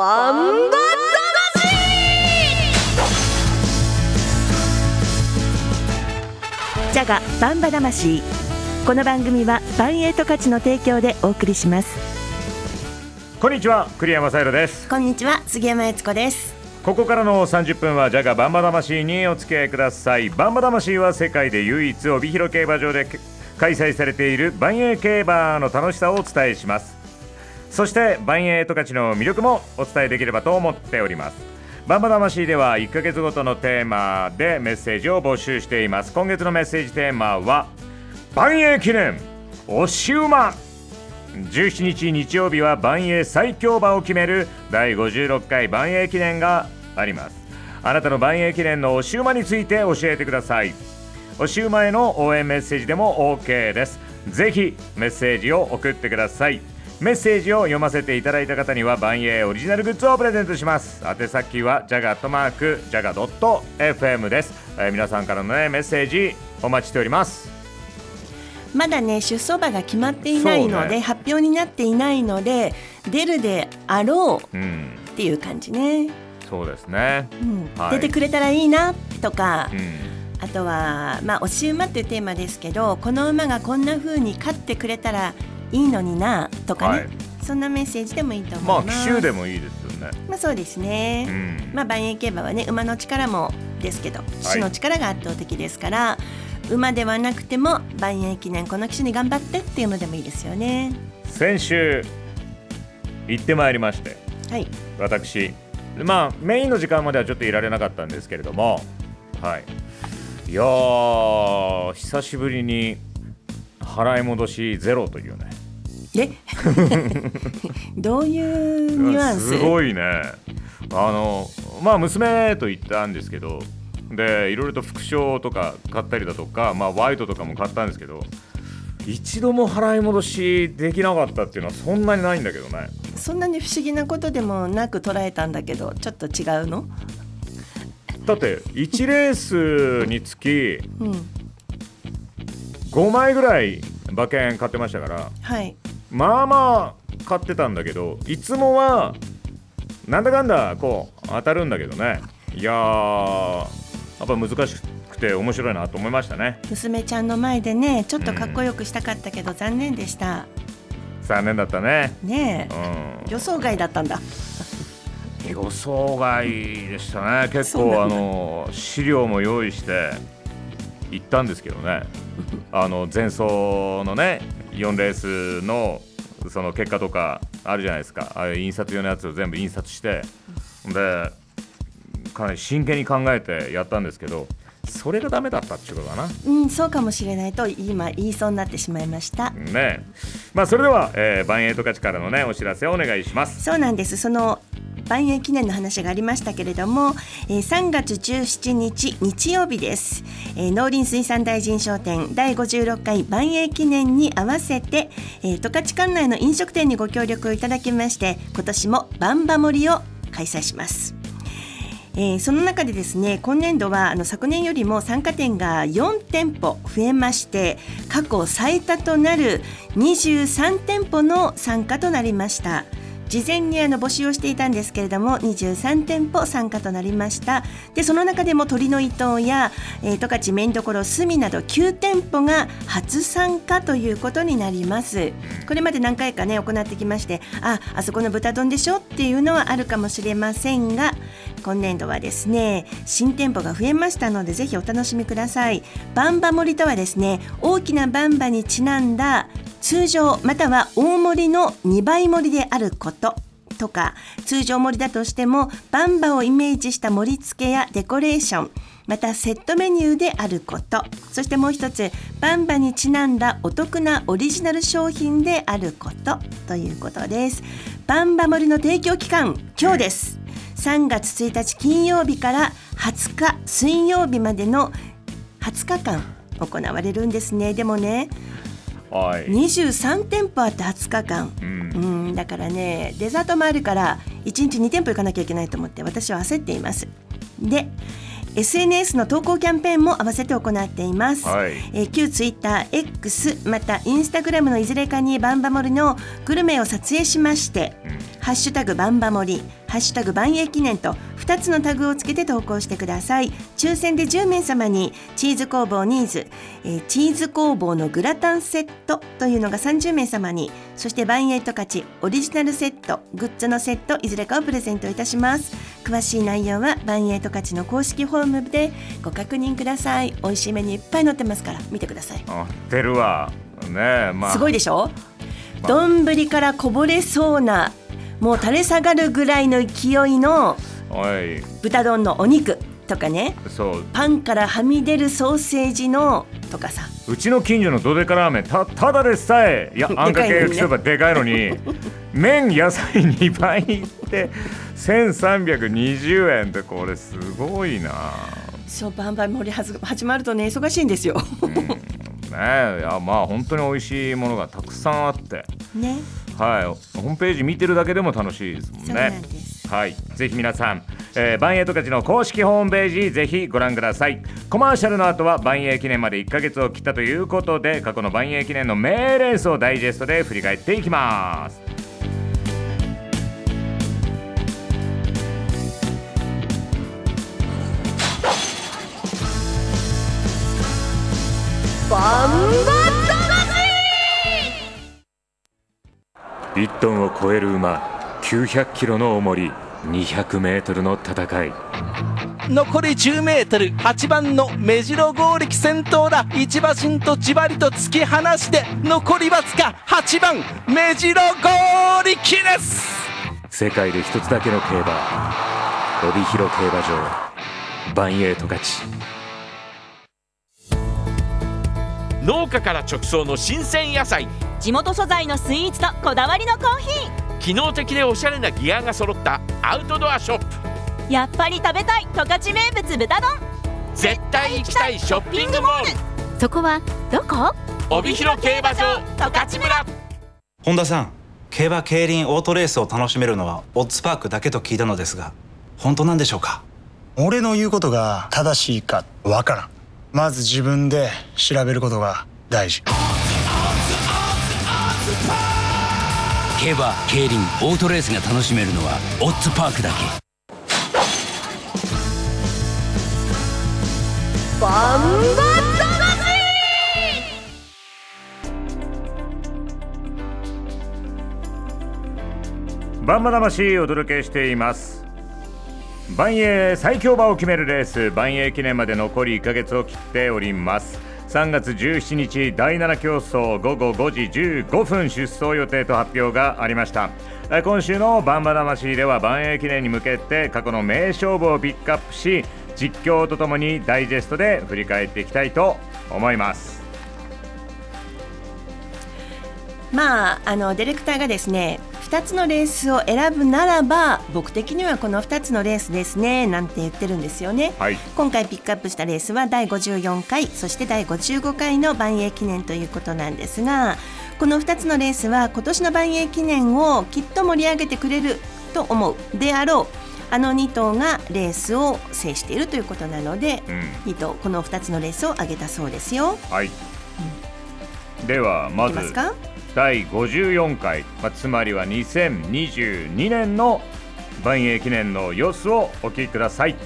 バンバジャガバンバ魂。この番組はバンエイト価値の提供でお送りします。こんにちは栗山さゆです。こんにちは杉山悦子です。ここからの30分はジャガバンバ魂にお付き合いください。バンバ魂は世界で唯一帯広競馬場で開催されている万栄競馬の楽しさをお伝えしますそして万栄十勝の魅力もお伝えできればと思っております。バンバ魂では1ヶ月ごとのテーマでメッセージを募集しています。今月のメッセージテーマは万栄記念押し馬。17日日曜日は万栄最強馬を決める第56回万栄記念があります。あなたの万栄記念の押し馬について教えてください。押し馬への応援メッセージでも OK です。ぜひメッセージを送ってください。メッセージを読ませていただいた方には万栄オリジナルグッズをプレゼントします。宛先はジャガットマークジャガドット FM です、えー、皆さんからのねメッセージお待ちしております。まだね出走馬が決まっていないので、ね、発表になっていないので出るであろうっていう感じね、うん、そうですね、うん。はい、出てくれたらいいなとか、うん。あとは、まあ、押し馬っていうテーマですけどこの馬がこんな風に勝ってくれたらいいのになとかね、はい、そんなメッセージでもいいと思います。まあ、騎手でもいいですよね。まあ、そうですね。うん、まあ、万栄競馬はね、馬の力もですけど、騎手の力が圧倒的ですから。はい、馬ではなくても、万栄記念、この騎手に頑張ってっていうのでもいいですよね。先週。行ってまいりまして。はい。私。まあ、メインの時間まではちょっといられなかったんですけれども。はい。いや久しぶりに払い戻しゼロというねえ？どういうニュアンス？すごいね。あのまあ娘と言ったんですけどでいろいろと副賞とか買ったりだとか、まあ、ワイトとかも買ったんですけど一度も払い戻しできなかったっていうのはそんなにないんだけどね。そんなに不思議なことでもなく捉えたんだけどちょっと違うの？だって1レースにつき5枚ぐらい馬券買ってましたから、はい、まあまあ買ってたんだけどいつもはなんだかんだこう当たるんだけどね。いややっぱ難しくて面白いなと思いましたね。娘ちゃんの前でねちょっとかっこよくしたかったけど、残念でした。残念だったね。ねえ、うん、予想外だったんだ。予想外でしたね。結構あの資料も用意して行ったんですけどね。あの前走のね4レースのその結果とかあるじゃないですか。ああいう印刷用のやつを全部印刷して。でかなり真剣に考えてやったんですけどそれがダメだったっていうことかな。うんそうかもしれないと今言いそうになってしまいました。ねまあそれでは、えー、バンエイト勝ちからのねお知らせをお願いします。そうなんです。その万栄記念の話がありましたけれども、えー、3月17日日曜日です、えー、農林水産大臣商店第56回万栄記念に合わせて、えー、十勝管内の飲食店にご協力をいただきまして今年もバンバ盛りを開催しますえー、その中でですね今年度はあの昨年よりも参加店が4店舗増えまして過去最多となる23店舗の参加となりました。事前にあの募集をしていたんですけれども23店舗参加となりました。でその中でも鳥の伊東や、えー、十勝麺どころ隅など9店舗が初参加ということになります。これまで何回かね行ってきましてああそこの豚丼でしょっていうのはあるかもしれませんが今年度はですね新店舗が増えましたのでぜひお楽しみください。バンバ盛りとはですね大きなバンバにちなんだ通常または大盛りの2倍盛りであることとか通常盛りだとしてもバンバをイメージした盛り付けやデコレーションまたセットメニューであることそしてもう一つバンバにちなんだお得なオリジナル商品であることということです。バンバ盛りの提供期間今日です。3月1日金曜日から20日水曜日までの20日間行われるんですね。でもねはい、23店舗あって20日間、うん、うん、だからねデザートもあるから1日2店舗行かなきゃいけないと思って私は焦っています。で SNS の投稿キャンペーンも合わせて行っています、はい、えー、旧 TwitterX また Instagram のいずれかにバンバモリのグルメを撮影しまして、うん、ハッシュタグバンバモリハッシュタグ万栄記念と2つのタグをつけて投稿してください。抽選で10名様にチーズ工房ニーズ、えー、チーズ工房のグラタンセットというのが30名様にそして万栄十勝オリジナルセットグッズのセットいずれかをプレゼントいたします。詳しい内容は万栄十勝の公式ホームでご確認ください。美味しいメニューいっぱい載ってますから見てください。あ出るわ。ねまあ。すごいでしょ？丼からこぼれそうなもう垂れ下がるぐらいの勢いの豚丼のお肉とかね。そう。パンからはみ出るソーセージのとかさ。うちの近所のドデカラーメンたただでさえいや あんかけ焼きそばでかいのに麺野菜2倍いって1320円ってこれすごいな。そうバンバン盛り始まるとね忙しいんですよ、うん。ねいやまあ本当に美味しいものがたくさんあって。ね。はい。ホームページ見てるだけでも楽しいですもんねはい。ぜひ皆さん、えー、バンエイトカチの公式ホームページぜひご覧ください。コマーシャルの後は万栄記念まで1ヶ月を切ったということで過去の万栄記念の名レースをダイジェストで振り返っていきます。バンバ1トンを超える馬900キロの重り200メートルの戦い。残り10メートル8番の目白剛力先頭だ。一馬身とじわりと突き放して残りわずか8番目白剛力です。世界で一つだけの競馬帯広競馬場。バンエイト勝ち。農家から直送の新鮮野菜。地元素材のスイーツとこだわりのコーヒー機能的でおしゃれなギアが揃ったアウトドアショップ。やっぱり食べたい十勝名物豚丼。絶対行きたいショッピングモール。そこはどこ？帯広競馬場十勝村。本田さん競馬競輪オートレースを楽しめるのはオッズパークだけと聞いたのですが本当なんでしょうか？俺の言うことが正しいかわからん。まず自分で調べることが大事競馬競輪オートレースが楽しめるのはオッズパークだけ。バンババンバ魂お届けしています。万栄最強馬を決めるレース万栄記念まで残り1ヶ月を切っております。3月17日第7競争午後5時15分出走予定と発表がありました。今週のバンバ魂では万栄記念に向けて過去の名勝負をピックアップし実況とともにダイジェストで振り返っていきたいと思います。まああのディレクターがですね2つのレースを選ぶならば僕的にはこの2つのレースですねなんて言ってるんですよね、はい、今回ピックアップしたレースは第54回そして第55回の万栄記念ということなんですがこの2つのレースは今年の万栄記念をきっと盛り上げてくれると思うであろうあの2頭がレースを制しているということなので、うん、2頭この2つのレースを挙げたそうですよ。はい、うん、ではまず第54回、まあ、つまりは2022年の万栄記念の様子をお聞きください。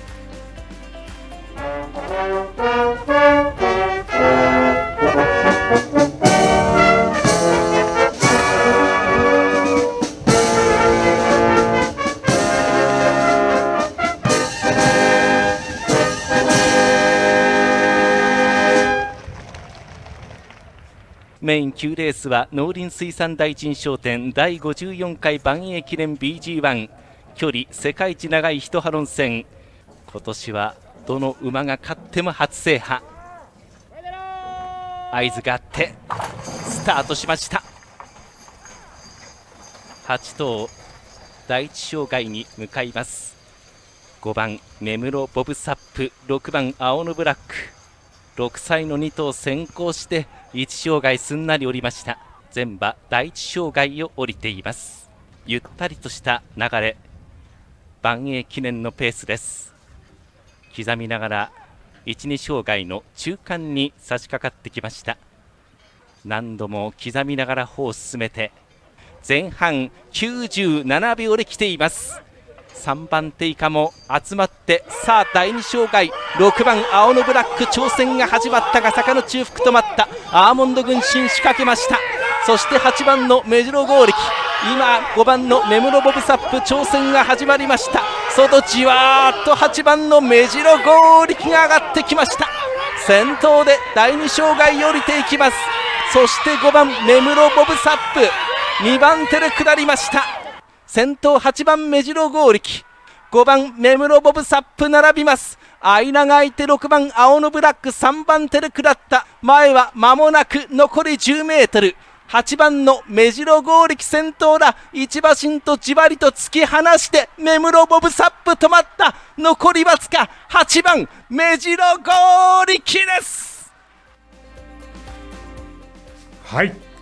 メイン9レースは農林水産大臣商店第54回万栄記念 BG1 距離世界一長い一ハロン戦。今年はどの馬が勝っても初制覇。合図があってスタートしました。8頭第一障害に向かいます。5番根室ボブサップ。6番青のブラック。6歳の2頭先行して1障害すんなり降りました。全馬第1障害を降りています。ゆったりとした流れ。万栄記念のペースです。刻みながら1、2障害の中間に差し掛かってきました。何度も刻みながら歩を進めて前半97秒で来ています。3番手以下も集まってさあ第2障害。6番青のブラック。挑戦が始まったが坂の中腹止まった。アーモンド軍神仕掛けました。そして8番の目白剛力。今5番の目室ボブサップ。挑戦が始まりました。外じわーっと8番の目白剛力が上がってきました。先頭で第2障害降りていきます。そして5番目室ボブサップ。2番手で下りました。先頭8番目白剛力。5番目室ボブサップ並びます。間が空いて6番青のブラック。3番手で下った。前は間もなく残り10メートル。8番の目白剛力先頭だ。一馬身とじわりと突き放して目室ボブサップ止まった。残りわずか8番目白剛力です。はい。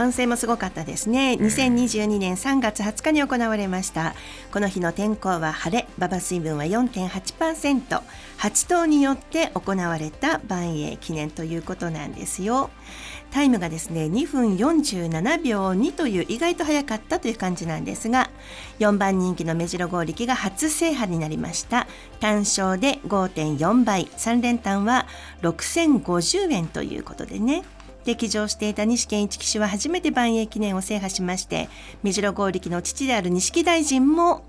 完成もすごかったですね。2022年3月20日に行われました。この日の天候は晴れ馬場水分は 4.8%8 頭によって行われた万栄記念ということなんですよ。タイムがですね2分47秒2という意外と早かったという感じなんですが4番人気の目白剛力が初制覇になりました。単勝で5.4倍。3連単は6050円ということでね適乗していた西健一騎手は初めて万栄記念を制覇しまして目白剛力の父である錦大臣も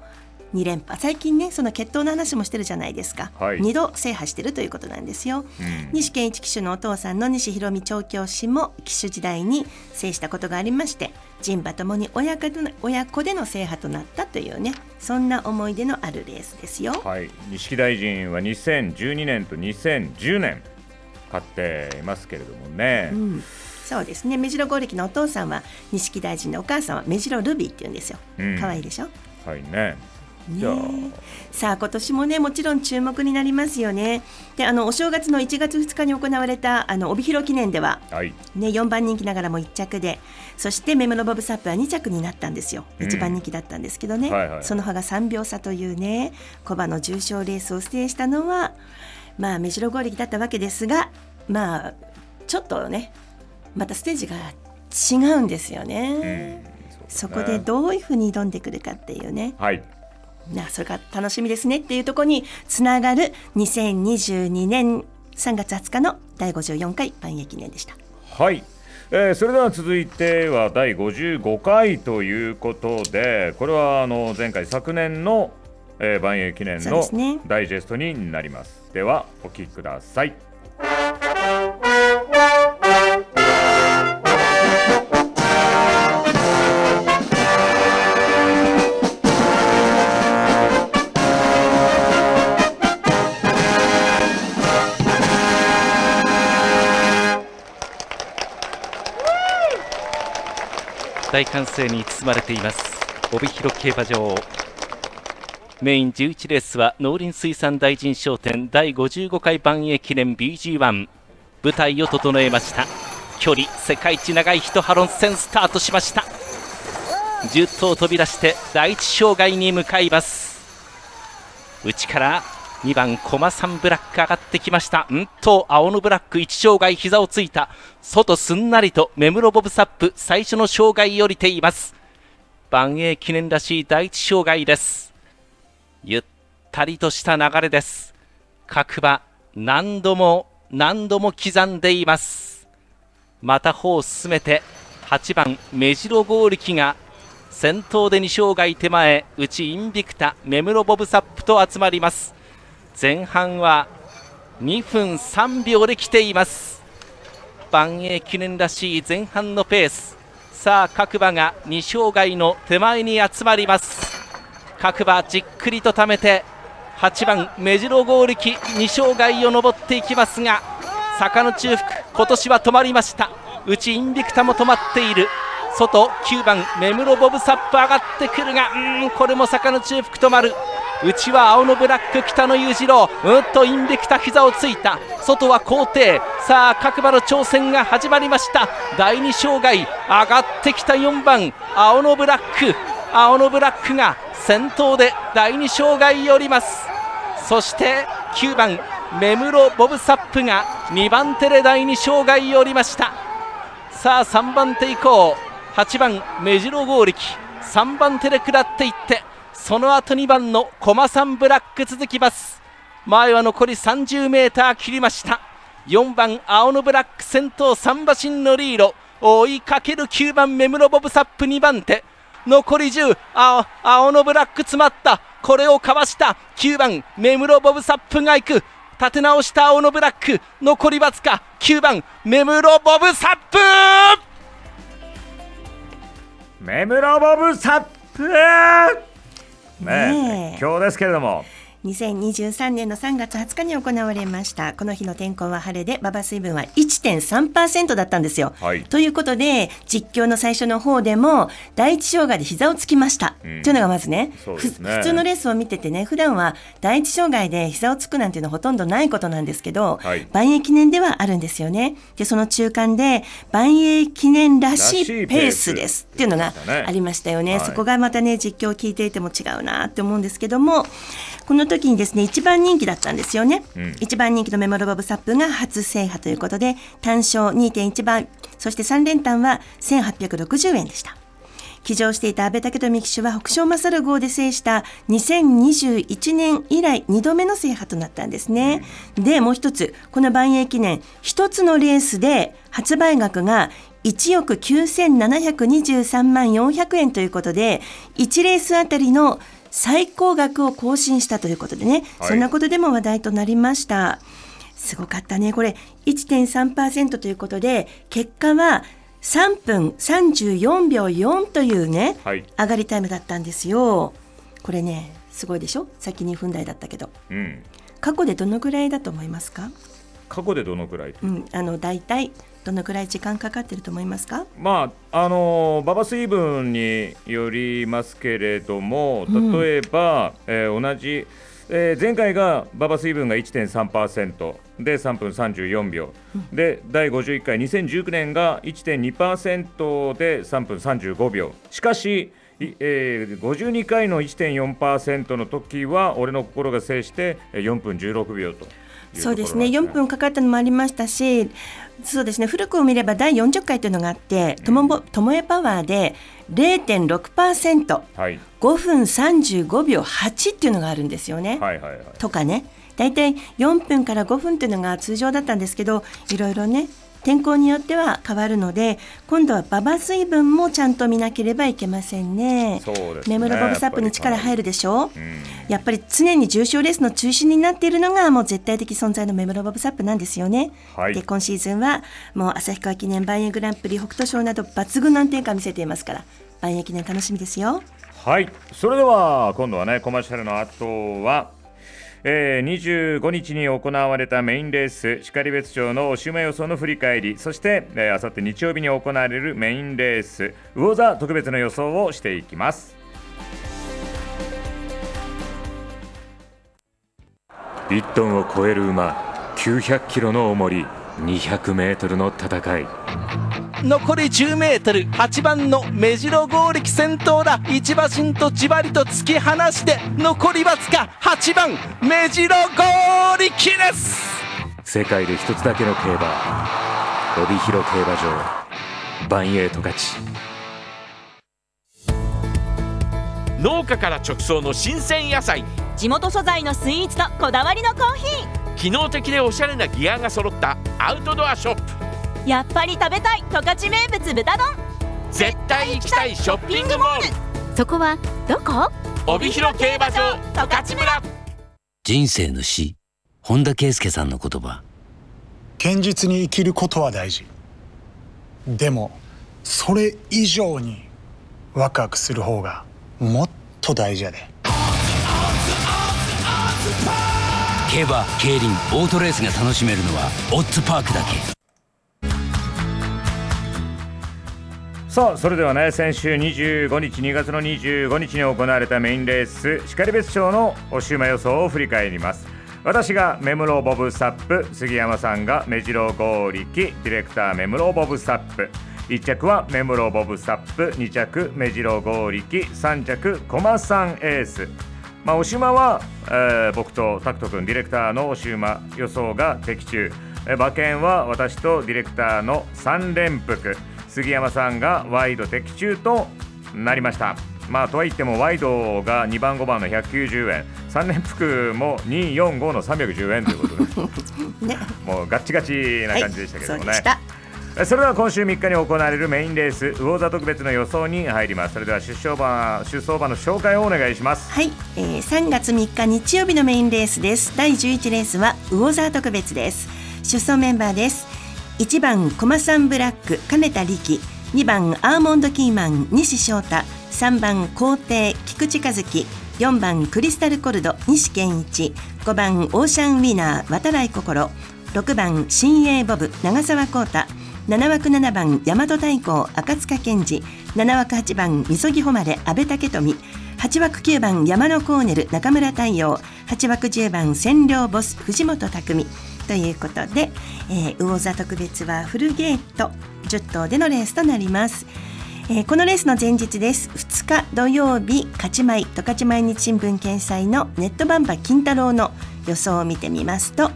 2連覇。最近ねその決闘の話もしてるじゃないですか、はい。2度制覇してるということなんですよ、西健一騎手のお父さんの西博美調教師も騎手時代に制したことがありまして人馬ともに親子での親子での制覇となったというねそんな思い出のあるレースですよ。はい、錦大臣は2012年と2010年勝っていますけれどもね、うん。そうですね。目白剛力のお父さんは錦大臣のお母さんは目白ルビーって言うんですよ。うん。可愛いでしょ？はいね。じゃあ。ねえさあ今年もねもちろん注目になりますよね。であのお正月の1月2日に行われたあの帯広記念でははい。ね、4番人気ながらも1着でそしてメムロボブサップは2着になったんですよ、うん。1番人気だったんですけどね、はいはいその差が3秒差というね小馬の重賞レースを制したのはまあ目白剛力だったわけですがまあちょっとねまたステージが違うんですよね、そこでどういうふうに挑んでくるかっていうね。はい。なそれが楽しみですねっていうところにつながる2022年3月20日の第54回万栄記念でした。はい、えーそれでは続いては第55回ということでこれはあの前回昨年の、えー、万栄記念のダイジェストになりますではお聞きください。大歓声に包まれています。帯広競馬場。メイン11レースは農林水産大臣商店第55回万栄記念 BG1 舞台を整えました。距離世界一長い一ハロン戦スタートしました。10頭飛び出して第一障害に向かいます。内から2番コマサンブラック上がってきました。うんと青のブラック1障害膝をついた。外すんなりと目室ボブサップ最初の障害降りています。万栄記念らしい第一障害です。ゆったりとした流れです。各馬何度も何度も刻んでいます。また歩を進めて8番目白剛力が先頭で2障害手前内インビクタ目室ボブサップと集まります。前半は2分3秒で来ています。万栄記念らしい前半のペース。さあ各馬が2障害の手前に集まります。各馬じっくりと溜めて8番目白剛力2障害を登っていきますが坂の中腹今年は止まりました。内インビクタも止まっている。外9番目室ボブサップ上がってくるがうんこれも坂の中腹止まる。内は青のブラック北野裕次郎。うんとインビクタ膝をついた。外は皇帝さあ各馬の挑戦が始まりました。第2障害上がってきた4番青のブラック。青のブラックが先頭で第2障害寄ります。そして9番目室ボブサップが2番手で第2障害寄りました。さあ3番手以降8番目白剛力3番手で下っていってその後2番のコマサンブラック続きます。前は残り 30m 切りました。4番青のブラック先頭3馬身のリード。追いかける9番目室ボブサップ2番手。残り10青青のブラック詰まった。これをかわした。9番目室ボブサップが行く。立て直した青のブラック。残りわずか。9番目室ボブサップ。目室ボブサップ。ねねえ。今日ですけれども2023年の3月20日に行われました。この日の天候は晴れで馬場水分は1.3%だったんですよ、はい。ということで実況の最初の方でも第一障害で膝をつきました、うん。というのがまずねね。ふ普通のレースを見ててね普段は第一障害で膝をつくなんていうのはほとんどないことなんですけど、はい。万栄記念ではあるんですよね。でその中間で万栄記念らしいいペースですっていうのがありましたよね、はい。そこがまたね実況を聞いていても違うなって思うんですけどもこの時にですね一番人気だったんですよね、うん。一番人気のメモロボブサップが初制覇ということで単勝2.1番そして3連単は1860円でした。騎乗していた阿部武富騎手は北勝勝号で制した2021年以来2度目の制覇となったんですね。でもう一つこの万栄記念一つのレースで発売額が1億9723万400円ということで1レースあたりの最高額を更新したということでね、はいそんなことでも話題となりました。すごかったね。これ1.3%ということで、結果は3分34秒4というね、はい上がりタイムだったんですよ。これね、すごいでしょ？先2分台だったけど。うん過去でどのぐらいだと思いますか？過去でどのくらい？うん、あの、大体、どのぐらい時間かかってると思いますか？まああの馬場水分によりますけれどもうん。例えば、えー同じ、えー前回が馬場水分が1.3%で3分34秒、で第51回2019年が1.2%で3分35秒しかしいえー52回の1.4%の時は俺の心が制してえー4分16秒とそうですね。4分かかったのもありましたしそうですね。古くを見れば第40回というのがあってともぼともえパワーで 0.6%5 はい。分35秒8っていうのがあるんですよね。はいはいはい。とかね。大体4分から5分っていうのが通常だったんですけどいろいろね天候によっては変わるので今度は馬場水分もちゃんと見なければいけませんね。そうですねメムロボブサップに力入るでしょ？うんやっぱり常に重賞レースの中心になっているのがもう絶対的存在のメムロボブサップなんですよね。はいで今シーズンはもう旭川記念万栄グランプリ北斗賞など抜群の安定感を見せていますから万栄記念楽しみですよ。はい、それでは今度はねコマーシャルの後は、えー、25日に行われたメインレース然別町のおしま予想の振り返りそして、えー、あさって日曜日に行われるメインレース魚座特別の予想をしていきます。1トンを超える馬900キロの重り200メートルの戦い。残り 10m8 番の目白剛力先頭だ。一馬身とじわりと突き放して残りわずか8番目白剛力です。世界で一つだけの競馬。帯広競馬場。バンエイト勝ち。農家から直送の新鮮野菜。地元素材のスイーツとこだわりのコーヒ機能的でおしゃれなギアが揃ったアウトドアショップ。ーやっぱり食べたい十勝名物豚丼。絶対行きたいショッピングモール。そこはどこ？帯広競馬場十勝村。人生の死本田圭佑さんの言葉。堅実に生きることは大事。でもそれ以上にワクワクする方がもっと大事やで。競馬競輪オートレースが楽しめるのはオッズパークだけさあそれではね先週25日2月の25日に行われたメインレース然別町のおし馬予想を振り返ります。私がメムロボブサップ杉山さんが目白剛力ディレクターメムロボブサップ。1着はメムロボブサップ2着目白剛力3着コマさんエース。まあ、おしまは、えー僕とタクト君ディレクターのおし馬予想が的中、えー馬券は私とディレクターの3連複。杉山さんがワイド的中となりました。まあとはいってもワイドが2番5番の190円。3連複も245の310円ということで。ね。もうガッチガチな感じでしたけどもね、はいそれでは今週3日に行われるメインレース魚座特別の予想に入ります。それでは出走馬出走馬の紹介をお願いします。はい、えー、3月3日日曜日のメインレースです。第11レースは魚座特別です。出走メンバーです1番コマサンブラック金田力。2番アーモンドキーマン西翔太。3番皇帝菊池和樹。4番クリスタルコルド西健一。5番オーシャンウィナー渡来心。6番新鋭ボブ長澤浩太。7枠7番大和太鼓赤塚健二。7枠8番みそぎ誉れ阿部武富。8枠9番山のコーネル中村太陽。8枠10番占領ボス藤本匠。ということで、えー、魚座特別はフルゲート。10頭でのレースとなります。えーこのレースの前日です。2日土曜日勝ち米。十勝毎日新聞掲載のネットバンバ金太郎の予想を見てみますと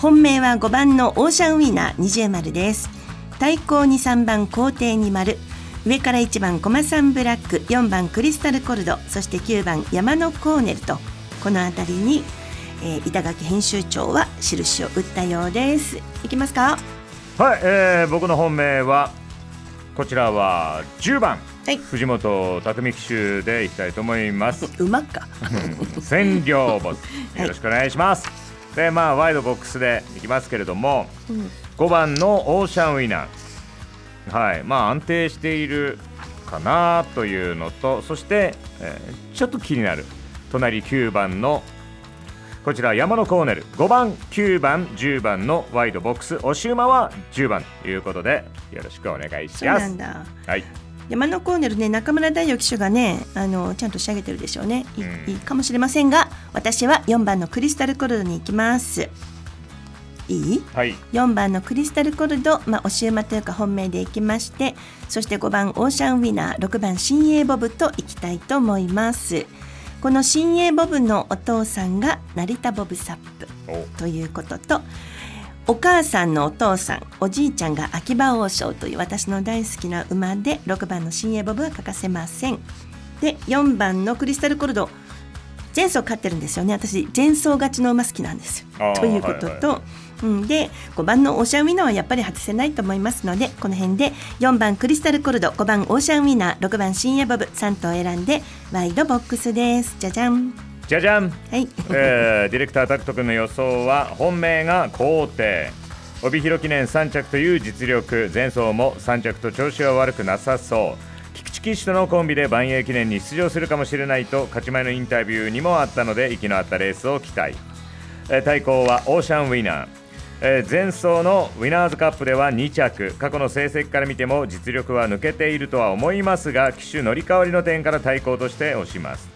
本命は5番のオーシャンウィナー二重丸です。対抗に3番皇帝に丸。上から1番コマサンブラック4番クリスタルコルドそして9番山のコーネルとこの辺りに、えー板垣編集長は印を打ったようです。いきますか？はい、えー、僕の本命はこちらは10番、はい。藤本匠騎手でいきたいと思います。馬か。占領ボスよろしくお願いします、でまあワイドボックスでいきますけれども、5番のオーシャンウィナーはい。まあ安定しているかなというのとそして、えーちょっと気になる隣9番のこちら山のコーネル。5番9番10番のワイドボックス。押し馬は10番ということでよろしくお願いします。はい。山のコーネルね中村大陽騎手がねあのちゃんと仕上げてるでしょうね。いい,、うん。いいかもしれませんが私は4番のクリスタルコルドに行きますいい？はい。4番のクリスタルコルド、まあ、押し馬というか本命でいきましてそして5番オーシャンウィナー6番新鋭ボブといきたいと思います。この新鋭ボブのお父さんが成田ボブサップお。ということとお母さんのお父さんおじいちゃんが秋葉王将という私の大好きな馬で6番の新鋭ボブは欠かせません。で4番のクリスタルコルド前走勝ってるんですよね。私前走勝ちの馬好きなんですよ。ということと、はい。はいはうん、で5番のオーシャンウィナーはやっぱり外せないと思いますのでこの辺で4番クリスタルコルド5番オーシャンウィナー6番シンエイボブ3頭選んでワイドボックスです。じゃじゃん。じゃじゃん。はい。えーディレクタータクト君の予想は本命が皇帝。帯広記念3着という実力。前走も3着と調子は悪くなさそう。菊池騎手とのコンビでばんえい記念に出場するかもしれないと勝ち前のインタビューにもあったので息の合ったレースを期待、えー対抗はオーシャンウィナーえー前走のウィナーズカップでは2着。過去の成績から見ても実力は抜けているとは思いますが騎手乗り換わりの点から対抗として押します。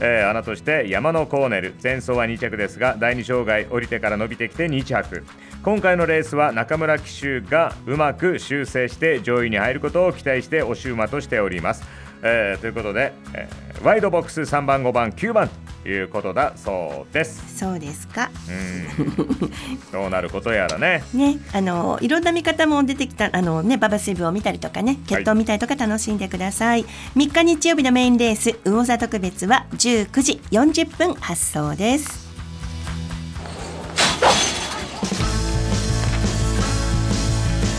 えー穴として山のコーネル。前走は2着ですが第2障害降りてから伸びてきて2着。今回のレースは中村騎手がうまく修正して上位に入ることを期待して押し馬としております、えーということで、えーワイドボックス3番5番9番ということだそうです。そうですか。うん。どうなることやらね。ね、あのいろんな見方も出てきたあのねババスイブを見たりとかね決闘を見たりとか楽しんでください、3日日曜日のメインレース魚座特別は19時40分発送です。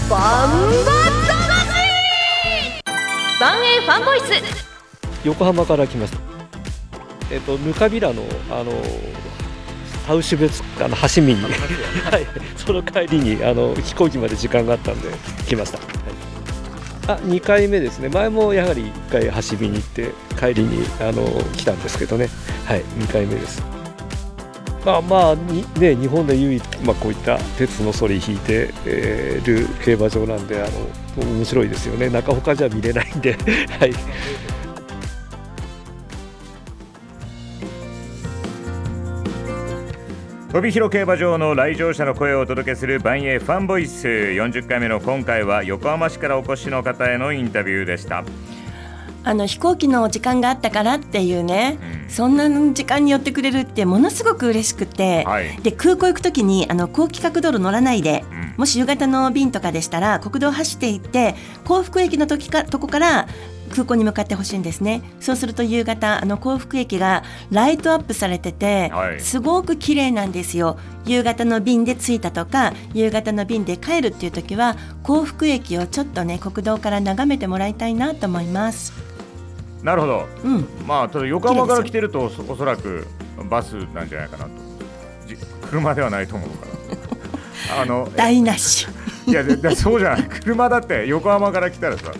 万栄ファンボイス横浜から来ました。えっとぬかびらのあのハウシュベツあの橋見に、はい、その帰りにあの飛行機まで時間があったんで来ました。はいあ、2回目ですね。前もやはり1回橋見に行って帰りにあの来たんですけどね。はい、2回目です。まあまあね日本で唯一まあこういった鉄のソリ引いて、えーる競馬場なんであの面白いですよね。中他じゃ見れないんで、はい。帯広競馬場の来場者の声をお届けする万栄ファンボイス40回目の今回は横浜市からお越しの方へのインタビューでしたあの飛行機の時間があったからっていうね、そんな時間に寄ってくれるってものすごく嬉しくて、はい。で空港行く時にあの高規格道路乗らないで、もし夕方の便とかでしたら国道走っていって幸福駅の時かとこから空港に向かってほしいんですね。そうすると夕方あの幸福駅がライトアップされてて、はい。すごく綺麗なんですよ。夕方の便で着いたとか夕方の便で帰るっていう時は幸福駅をちょっとね国道から眺めてもらいたいなと思いますなるほど。うん。まあただ横浜から来てるとそおそらくバスなんじゃないかなと。じ車ではないと思うから。あの台無し。いやそうじゃない。車だって横浜から来たらさ。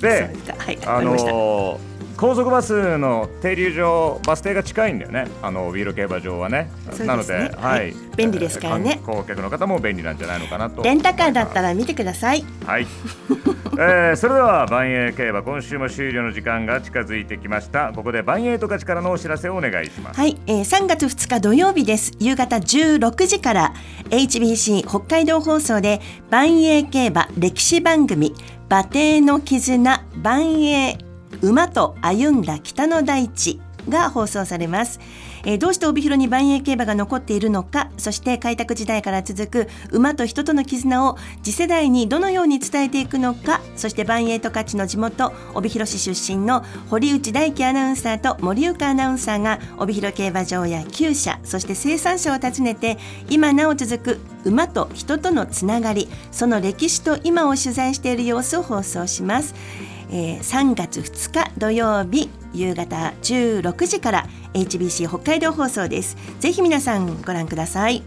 ではい。あのー高速バスの停留所バス停が近いんだよね。あのウィーロ競馬場はね。ね。なので、ははい。い、便利ですからね。観光客の方も便利なんじゃないのかなと。レンタカーだったら見てください。はい、えーそれでは万栄競馬今週も終了の時間が近づいてきました。ここで万栄十勝からのお知らせをお願いします。はい、えー、3月2日土曜日です。夕方16時から HBC 北海道放送で万栄競馬歴史番組馬蹄の絆万栄馬と歩んだ北の大地が放送されます、えーどうして帯広に万栄競馬が残っているのかそして開拓時代から続く馬と人との絆を次世代にどのように伝えていくのかそして万栄十勝の地元帯広市出身の堀内大輝アナウンサーと森岡アナウンサーが帯広競馬場や厩舎そして生産者を訪ねて今なお続く馬と人とのつながりその歴史と今を取材している様子を放送します。えー3月2日土曜日夕方16時から HBC 北海道放送です。ぜひ皆さんご覧ください。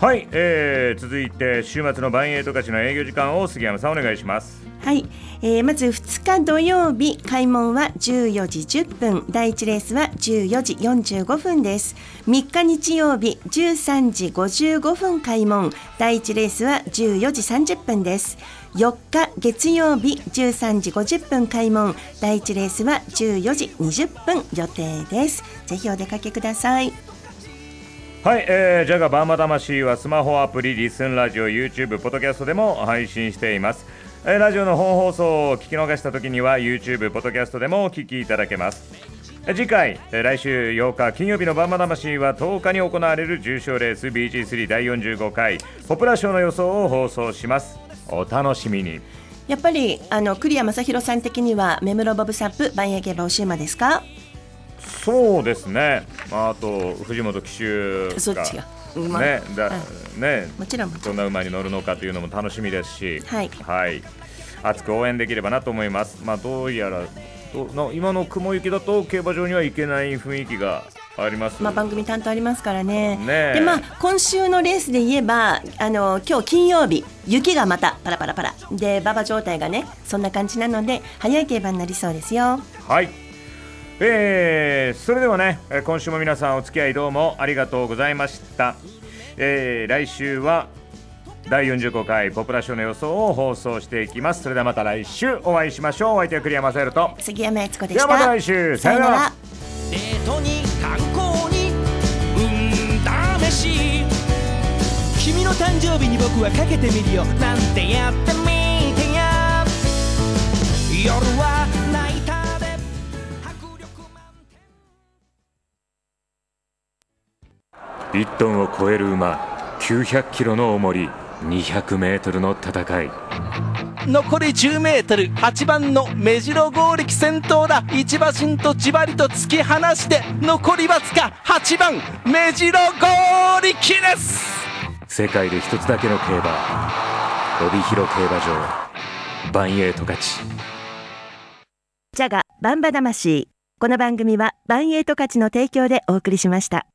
はい、えー、続いて週末の万栄十勝の営業時間を杉山さんお願いします。はい、えーまず2日土曜日開門は14時10分第1レースは14時45分です。3日日曜日13時55分開門第1レースは14時30分です4日月曜日13時50分開門第1レースは14時20分予定ですぜひお出かけくださいはい、えー、ジャガバーマ魂はスマホアプリ、リスンラジオ、YouTube、ポッドキャストでも配信しています。えーラジオの本放送を聞き逃した時には YouTube、ポッドキャストでもお聞きいただけます。次回、えー来週8日金曜日のバーマ魂は10日に行われる重賞レース BG3 第45回ポプラ賞の予想を放送します。お楽しみに。やっぱりあの栗山正弘さん的にはメムロボブサップ万栄競馬おシウマですか？そうですね。まあ、あと藤本騎手が。そっちが。馬ね、だ、ね、もちろんどんな馬に乗るのかというのも楽しみですし、はい。熱く応援できればなと思います。まあ、どうやらどな今の雲行きだと競馬場には行けない雰囲気があります。まあ、番組担当ありますからね。でまあ今週のレースで言えばあの今日金曜日雪がまたパラパラパラで馬場状態がねそんな感じなので早い競馬になりそうですよ。はい。えー、それではね、えー今週も皆さんお付き合いどうもありがとうございました。えー、来週は第45回ポプラ賞の予想を放送していきます。それではまた来週お会いしましょう。お相手は栗山セルと。杉山悦子でした。ではまた来週さよなら。デートに観光に。運試し。君の誕生日に僕はかけてみるよ。なんてやってみてや。夜はナイターで迫力満点。1トンを超える馬。900キロの重り。200メートルの戦い。残り10メートル。8番の目白剛力先頭だ。一馬身とじわりと突き放して残りわずか8番目白剛力です。世界で一つだけの競馬。帯広競馬場。万栄十勝ジャガバンバ魂。この番組は万栄十勝の提供でお送りしました。